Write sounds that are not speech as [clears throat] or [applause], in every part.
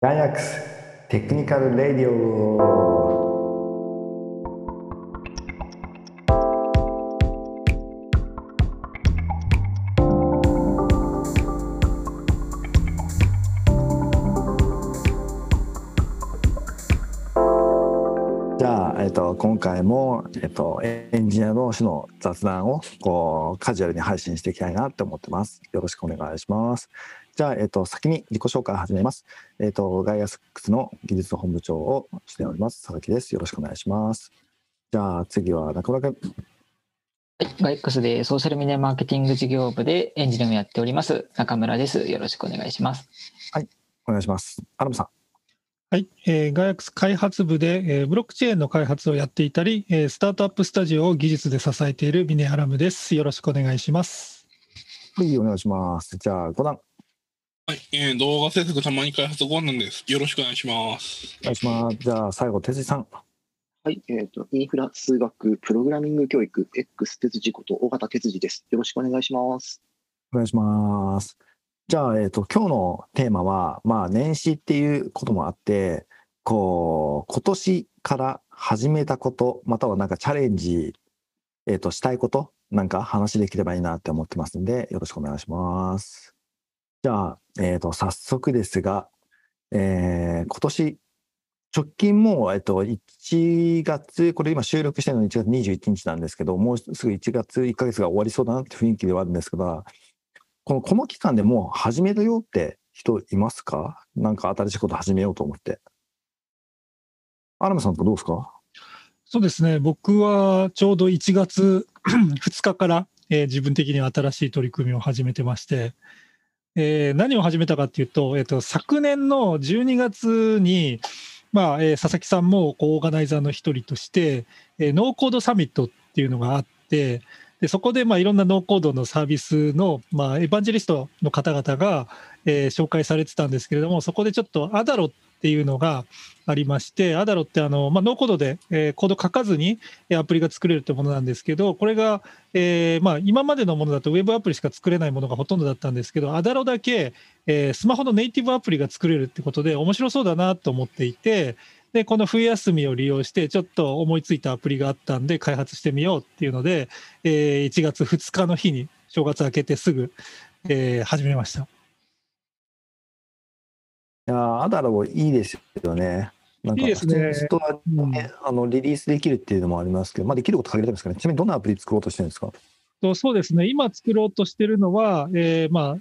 ガイアックステクニカルレディオじゃあ、えっと、今回も、えっと、エンジニア同士の雑談をこうカジュアルに配信していきたいなって思ってます。よろしくお願いします。じゃあ、えっと、先に自己紹介を始めます。えっと、ガイアスックスの技術本部長をしております。佐々木です。よろしくお願いします。じゃあ、次は中村君。はい、ガイックスでソーシャルメディアマーケティング事業部でエンジニアをやっております中村です。よろしくお願いします。お願いします。アラムさん。はい、えー、ガイアックス開発部で、えーブロックチェーンの開発をやっていたり、えースタートアップスタジオを技術で支えているミネアラムです。よろしくお願いします。はい、お願いします。じゃあ、五段。はい、えー動画制作たまに開発5なんです。よろしくお願いします。お願いします。じゃあ、最後、哲司さん。はい、えっ、と、インフラ数学プログラミング教育 X 哲司こと尾形哲司です。よろしくお願いします。お願いします。じゃあ、えっ、と、今日のテーマは、まあ、年始っていうこともあって、こう、今年から始めたこと、またはなんかチャレンジ、えっ、と、したいこと、なんか話できればいいなって思ってますんで、よろしくお願いします。じゃあ、えっ、と、早速ですが、えー今年、直近もう、えっと、1月、これ今収録してるの1月21日なんですけど、もうすぐ1月1ヶ月が終わりそうだなって雰囲気ではあるんですけど、このこの期間でもう始めるよって人いますか？なんか新しいこと始めようと思って。アラムさんとどうですか？そうですね、僕はちょうど1月2日から、えー自分的に新しい取り組みを始めてまして、えー何を始めたかっていうと、えっと昨年の12月に、まあえー佐々木さんもこうオーガナイザーの一人として、えーノーコードサミットっていうのがあって、でそこでまあいろんなノーコードのサービスの、まあ、エヴァンジェリストの方々が、えー紹介されてたんですけれども、そこでちょっとアダロっていうのがありまして、アダロってあの、まあ、ノーコードで、えーコード書かずにアプリが作れるってものなんですけど、これが、えーまあ、今までのものだとウェブアプリしか作れないものがほとんどだったんですけど、アダロだけ、えースマホのネイティブアプリが作れるってことで面白そうだなと思っていて、で、この冬休みを利用して、ちょっと思いついたアプリがあったんで、開発してみようっていうので、えー1月2日の日に、正月明けてすぐ、えー始めました。いやーアダロいいですよね。なんかいいですねストアでねあのリリースできるっていうのもありますけど、まあ、できること限られてますかね。ちなみにどんなアプリ作ろうとしてるんですか？とそうですね、今作ろうとしてるのは、えーまあ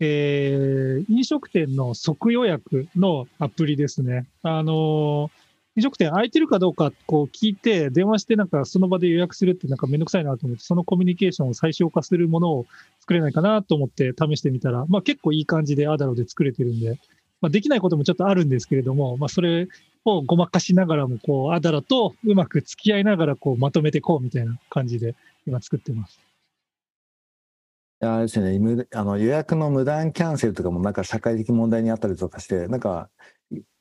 えー飲食店の即予約のアプリですね。あのー飲食店空いてるかどうかこう聞いて、電話してなんかその場で予約するってなんかめんどくさいなと思って、そのコミュニケーションを最小化するものを作れないかなと思って試してみたら、まあ、結構いい感じでアダロで作れてるんで、まあ、できないこともちょっとあるんですけれども、まあ、それをごまかしながらもこうアダロとうまく付き合いながらこうまとめていこうみたいな感じで今作ってます。あれですね無あの予約の無断キャンセルとかもなんか社会的問題にあったりとかして、なんか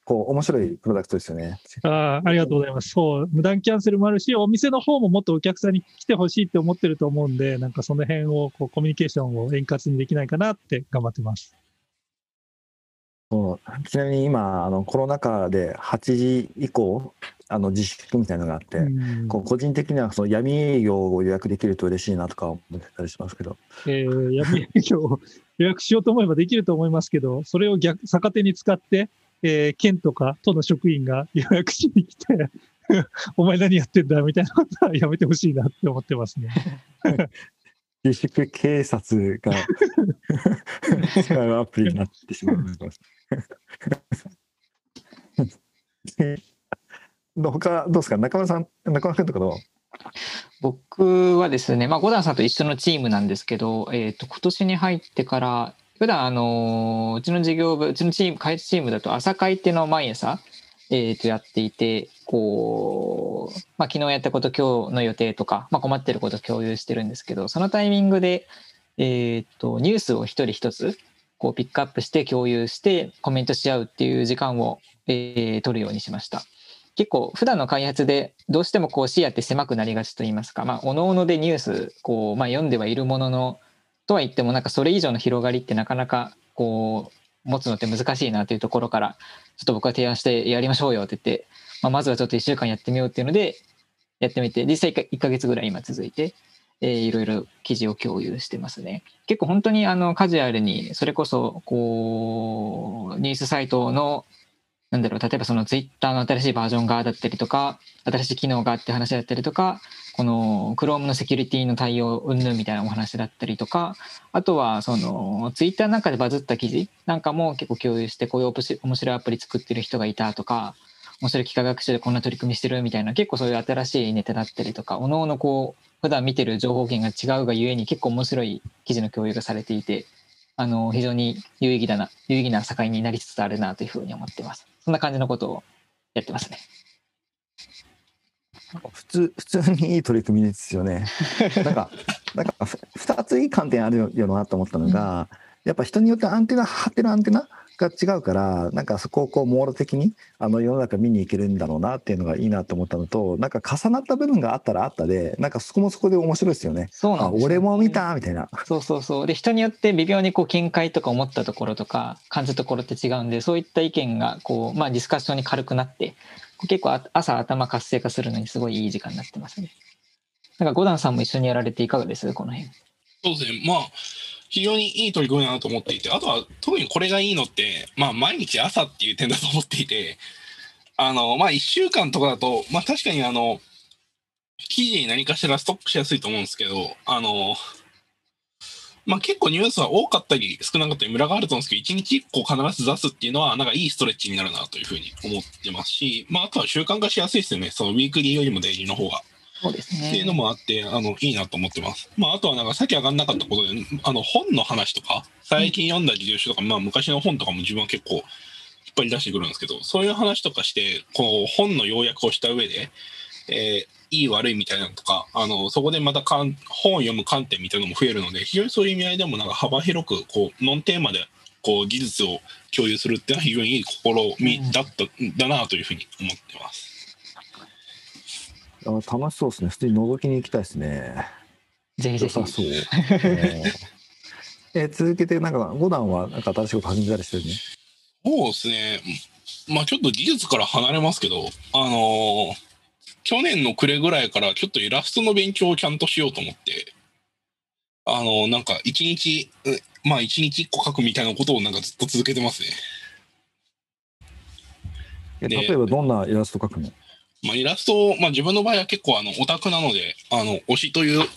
こう面白いプロダクトですよね。ああありがとうございます。そう、無断キャンセルもあるし、お店の方ももっとお客さんに来てほしいって思ってると思うんで、なんかその辺をこうコミュニケーションを円滑にできないかなって頑張ってます。そうちなみに今あのコロナ禍で8時以降あの自粛みたいなのがあって、うんこう個人的にはその闇営業を予約できると嬉しいなとか思ってたりしますけど。えー闇営業を予約しようと思えばできると思いますけど、それを逆逆手に使って、えー県とか都の職員が予約しに来て、[laughs] お前何やってんだみたいなことはやめてほしいなって思ってますね。[laughs] 自粛警察が使うアプリになってしまいます。ど他どうですか？中村さん中村君とかどう？僕はですね、まあ、ゴダンさんと一緒のチームなんですけど、えー、と今年に入ってから、普段あのーうちの事業部、うちのチーム、開発チームだと朝会っていうのを毎朝、えー、とやっていて、こう、まあ、昨日やったこと、今日の予定とか、まあ、困ってること共有してるんですけど、そのタイミングで、えー、とニュースを一人一つこうピックアップして共有してコメントし合うっていう時間を、えー取るようにしました。結構普段の開発でどうしてもこう視野って狭くなりがちと言いますか、まあ、おのおのでニュースこう、まあ、読んではいるもののとは言ってもなんかそれ以上の広がりってなかなかこう持つのって難しいなというところからちょっと僕は提案してやりましょうよって言って、まあ、まずはちょっと1週間やってみようっていうのでやってみて実際 1, 1ヶ月ぐらい今続いて、えーいろいろ記事を共有してますね。結構本当にあのカジュアルにそれこそこうニュースサイトのなんだろう例えばそのツイッターの新しいバージョンがだったりとか新しい機能があって話だったりとかこの Chrome のセキュリティの対応云々みたいなお話だったりとかあとはそのツイッターなんかでバズった記事なんかも結構共有してこういう面白いアプリ作ってる人がいたとか面白い機械学習でこんな取り組みしてるみたいな結構そういう新しいネタだったりとかおのおのこう普段見てる情報源が違うがゆえに結構面白い記事の共有がされていてあの非常に有意義だな有意義な境になりつつあるなというふうに思ってます。そんな感じのことをやってますね。普通、普通にいい取り組みですよね。[laughs] なんか、なんか、ふ二ついい観点あるよなと思ったのが、やっぱ人によってアンテナ、張ってるアンテナが違うから、なんかそこをこう、網羅的に、あの、世の中見に行けるんだろうなっていうのがいいなと思ったのと、なんか重なった部分があったらあったで、なんかそこもそこで面白いですよね。あ、そうなんですよ俺も見たみたいな。そうそうそうで人によって微妙にこう見解とか思ったところとか感じるところって違うんでそういった意見がこう、まあ、ディスカッションに軽くなって結構あ朝頭活性化するのにすごいいい時間になってますね。なんか五段さんも一緒にやられていかがです？この辺。そうですね。まあ、非常にいい取り組みだなと思っていて、あとは特にこれがいいのって、まあ、毎日朝っていう点だと思っていて、あの、まあ、1週間とかだと、まあ、確かにあの、記事に何かしらストックしやすいと思うんですけど、あの、まあ、結構ニュースは多かったり少なかったりムラがあると思うんですけど、1日1個必ず出すっていうのは、なんかいいストレッチになるなというふうに思ってますし、まあ、あとは習慣化しやすいですよね。そのウィークリーよりもデイリーの方が。そうですねっていうのもあって、あの、いいなと思ってます。まあ、あとはなんかさっき上がんなかったことで、あの、本の話とか、最近読んだ自習書とか、まあ、昔の本とかも自分は結構引っ張り出してくるんですけど、そういう話とかして、こう、本の要約をした上で、えーいい悪いみたいなのとか、あの、そこでまたかん本を読む観点みたいなのも増えるので、非常にそういう意味合いでもなんか幅広く、こう、ノンテーマで、こう、技術を共有するっていうのは非常にいい試みだった、だなというふうに思ってます。あ楽しそうですね。普通に覗きに行きたいですね。ぜひぜひそう。えーえー続けて、なんか、五段はなんか新しいこと始めたりしてるね。そうですね。まあちょっと技術から離れますけど、あのー去年の暮れぐらいからちょっとイラストの勉強をちゃんとしようと思って、あのーなんか一日、うまあ一日一個書くみたいなことをなんかずっと続けてますね。例えばどんなイラスト描くの？まあイラスト、まあ自分の場合は結構あのオタクなので、あの推しという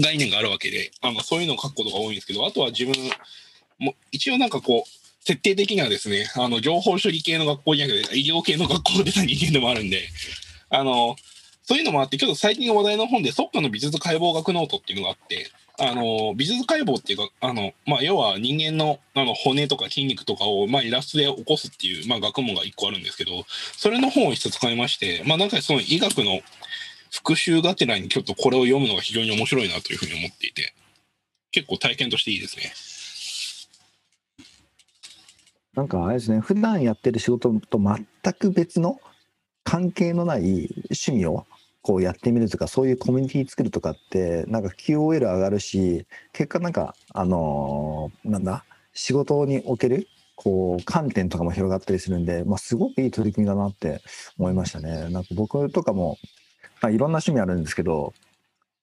概念があるわけで、あのそういうのを書くことが多いんですけど、あとは自分も一応なんかこう、設定的にはですね、あの情報処理系の学校じゃなくて医療系の学校でた人間でもあるんで、あの、そういうのもあって、ちょっと最近話題の本で、ソッカの美術解剖学ノートっていうのがあって、あの、美術解剖っていうか、あの、まあ、要は人間のあの骨とか筋肉とかを、まあ、イラストで起こすっていう、まあ、学問が一個あるんですけど、それの本を一冊買いまして、まあ、なんかその医学の復習がてらにちょっとこれを読むのが非常に面白いなというふうに思っていて、結構体験としていいですね。なんかあれですね、普段やってる仕事と全く別の関係のない趣味をこうやってみるとか、そういうコミュニティ作るとかって、なんか QOL 上がるし、結果なんか、あのーなんだ、仕事におけるこう観点とかも広がったりするんで、まあ、すごくいい取り組みだなって思いましたね。なんか僕とかも、まあ、いろんな趣味あるんですけど、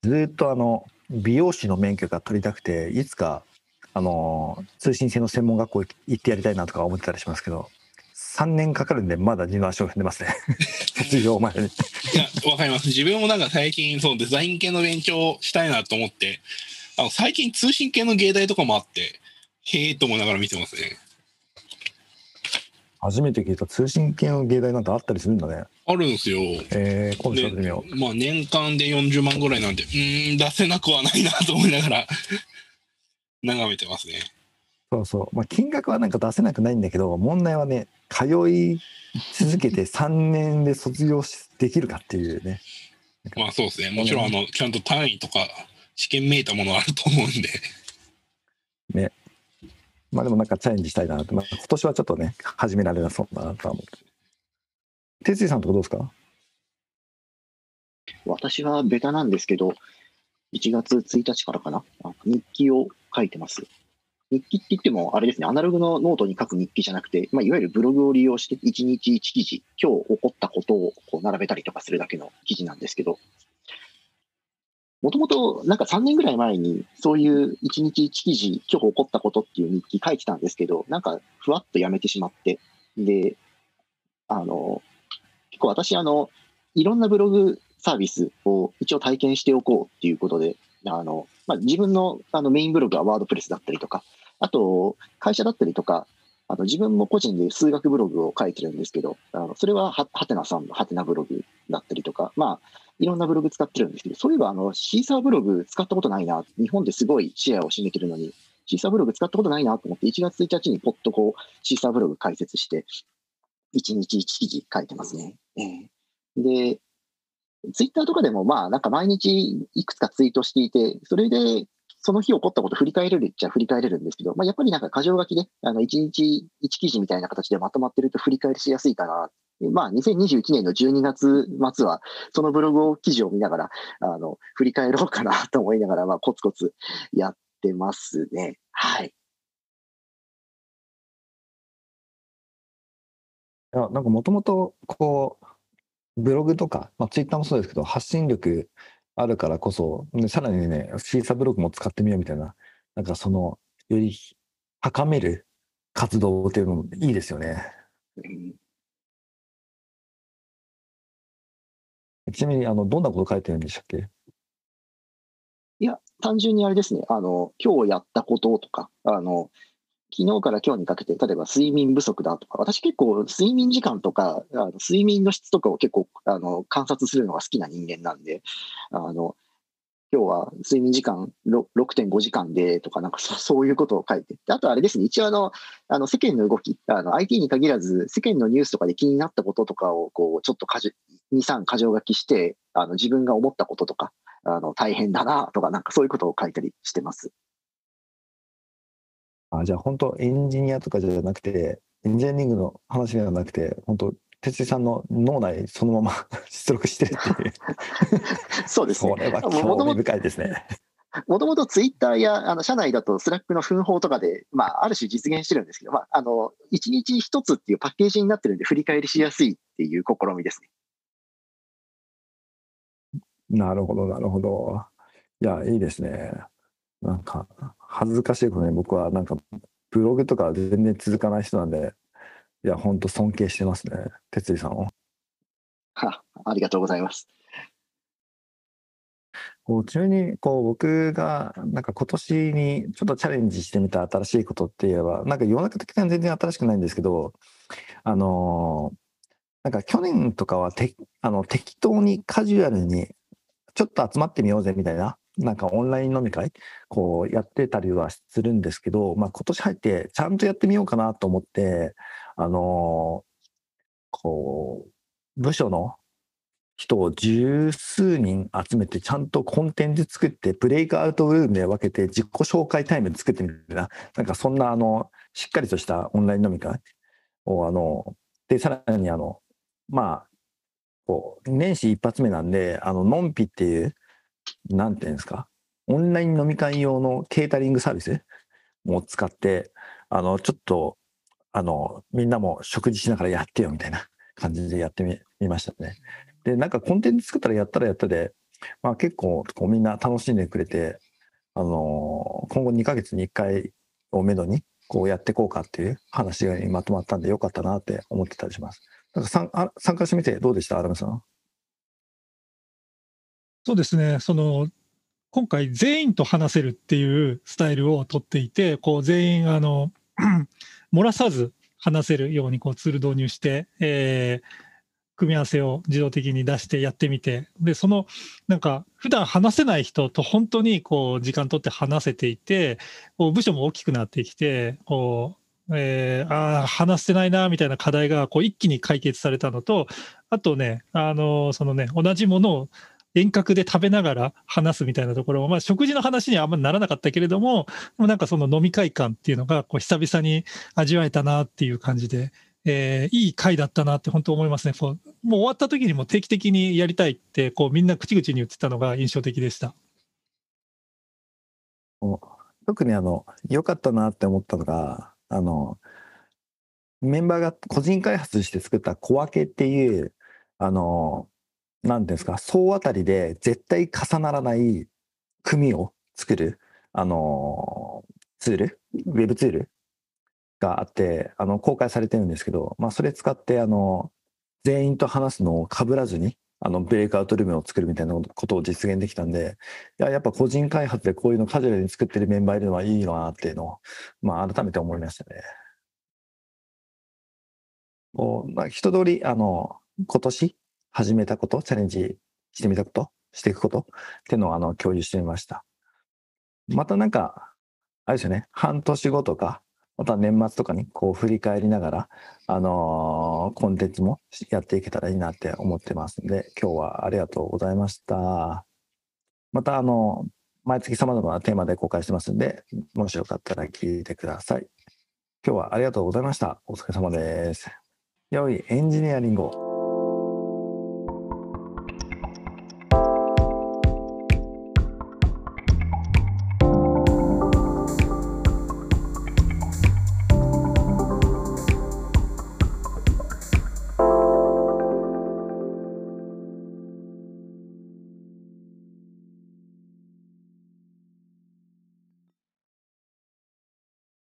ずっとあの美容師の免許が取りたくて、いつかあの通信制の専門学校行ってやりたいなとか思ってたりしますけど、3年かかるんで、まだ二の足を踏んでますね。[laughs] 卒業までに。いや、わかります。自分もなんか最近、そのデザイン系の勉強をしたいなと思って、あの最近通信系の芸大とかもあって、へえと思いながら見てますね。初めて聞いた通信系の芸大なんてあったりするんだね。あるんですよ。えー、今度調べてみよう。まあ年間で40万ぐらいなんで、うーん、出せなくはないなと思いながら眺めてますね。そうそう。まあ、金額はなんか出せなくないんだけど、問題はね、通い続けて [laughs] 3年で卒業しできるかっていうね。まあそうですね。もちろん、あの、ちゃんと単位とか試験めいたものあると思うんで。[laughs] まあでもなんかチャレンジしたいなって、まあ、今年はちょっとね、始められなそうだなとは思って。哲司さんとかどうですか？私はベタなんですけど、1月1日からかな、あ日記を書いてます。日記って言っても、あれですね、アナログのノートに書く日記じゃなくて、まあ、いわゆるブログを利用して、1日1記事、今日起こったことをこう並べたりとかするだけの記事なんですけど、もともとなんか3年ぐらい前に、そういう1日1記事、今日起こったことっていう日記書いてたんですけど、なんかふわっとやめてしまって、で、あの、結構私、あの、いろんなブログサービスを一応体験しておこうっていうことで、あの、まあ、自分のあのメインブログはワードプレスだったりとか、あと、会社だったりとか、あの自分も個人で数学ブログを書いてるんですけど、あのそれはははてなさんのはてなブログだったりとか、まあ、いろんなブログ使ってるんですけど、そういえばあのシーサーブログ使ったことないな、日本ですごいシェアを占めてるのに、シーサーブログ使ったことないなと思って、1月1日にポッとこう、シーサーブログ開設して、1日1記事書いてますね。で、ツイッターとかでも、まあ、なんか毎日いくつかツイートしていて、それで、その日起こったこと振り返れるっちゃ振り返れるんですけど、まあ、やっぱりなんか箇条書きで、あの、1日1記事みたいな形でまとまってると振り返りしやすいかな。まあ、2021年の12月末は、そのブログを記事を見ながら、あの、振り返ろうかなと思いながら、まあ、コツコツやってますね。はい。いや、なんかもともと、こう、ブログとか、まあ、ツイッターもそうですけど、発信力あるからこそ、ねさらにね、シーサーブログも使ってみようみたいな、なんかその、より高める活動っていうのもいいですよね。うん。ちなみに、あの、どんなこと書いてるんでしたっけ？いや、単純にあれですね、あの、今日やったこととか、あの、昨日から今日にかけて、例えば睡眠不足だとか、私結構睡眠時間とか、あの睡眠の質とかを結構あの観察するのが好きな人間なんで、あの、今日は睡眠時間6.5時間でとか、なんかそ [laughs] そういうことを書いて。あとあれですね、一応あの、あの世間の動き、の IT に限らず、世間のニュースとかで気になったこととかを、こう、ちょっと2、3箇条書きして、あの自分が思ったこととか、あの大変だなとか、なんかそういうことを書いたりしてます。あ、じゃあ本当エンジニアとかじゃなくて、エンジニアリングの話ではなくて、本当哲井さんの脳内そのまま [laughs] 出力してるっていう。[laughs] そうですねこれはとても興味深いですね。もともとツイッターやあの社内だと Slackの分報とかで、まあ、ある種実現してるんですけど、まあ、あの1日1つっていうパッケージになってるんで、振り返りしやすいっていう試みですね。なるほど、なるほど。いや、いいですね。なんか、恥ずかしいことに僕はなんか、ブログとか全然続かない人なんで、いや、本当尊敬してますね。哲井さんを。はありがとうございます。こうちなみに、こう、僕が、なんか今年にちょっとチャレンジしてみた新しいことって言えば、なんか世の中的には全然新しくないんですけど、あのーなんか去年とかはてあの適当にカジュアルにちょっと集まってみようぜみたいな、なんかオンライン飲み会、こうやってたりはするんですけど、まあ今年入ってちゃんとやってみようかなと思って、あのーこう、部署の人を十数人集めて、ちゃんとコンテンツ作って、ブレイクアウトルームで分けて、自己紹介タイム作ってみたいな、なんかそんな、あの、しっかりとしたオンライン飲み会を、あの、で、さらに、あの、まあ、こう、年始一発目なんで、あの、のんぴっていう、なんていうんですか、オンライン飲み会用のケータリングサービス？も使って、あの、ちょっと、あの、みんなも食事しながらやってよみたいな [laughs] 感じでやってみましたね。で、なんかコンテンツ作ったらやったらやったで、まあ結構こうみんな楽しんでくれて、あの今後2ヶ月に1回をめどにこうやっていこうかっていう話にまとまったんでよかったなって思ってたりします。なんか参あ参加してみてどうでした？アラムさん。そうですね、その今回、全員と話せるっていうスタイルを取っていて、こう全員あの [clears throat] 漏らさず話せるようにこうツール導入して、えー組み合わせを自動的に出してやってみて、でそのなんか普段話せない人と本当にこう時間取って話せていて、こう部署も大きくなってきて、こうえーあー話してないなみたいな課題がこう一気に解決されたのと、あとね、あのそのね同じものを遠隔で食べながら話すみたいなところも、まあ、食事の話にはあんまりならなかったけれども、でもなんかその飲み会感っていうのがこう久々に味わえたなっていう感じで、えーいい回だったなって本当思いますね。こうもう終わった時にも定期的にやりたいってこうみんな口々に言ってたのが印象的でした。特にあの、良かったなって思ったのが、あの、メンバーが個人開発して作った小分けっていう、あの、なんですか、総当たりで絶対重ならない組を作る、あの、ツール、ウェブツールがあって、あの、公開されてるんですけど、まあ、それ使って、あの、全員と話すのを被らずに、あの、ブレイクアウトルームを作るみたいなことを実現できたんで、いや、やっぱ個人開発でこういうのカジュアルに作ってるメンバーいるのはいいなっていうのを、まあ、改めて思いましたね。こうまあ、一通り、あの、今年始めたこと、チャレンジしてみたこと、していくことっていうのをあの共有してみました。またなんか、あれですよね、半年後とか、また年末とかにこう振り返りながら、あのーコンテンツもやっていけたらいいなって思ってますんで、今日はありがとうございました。また、あの、毎月様々なテーマで公開してますんで、もしよかったら聞いてください。今日はありがとうございました。お疲れ様です。良いエンジニアリングを。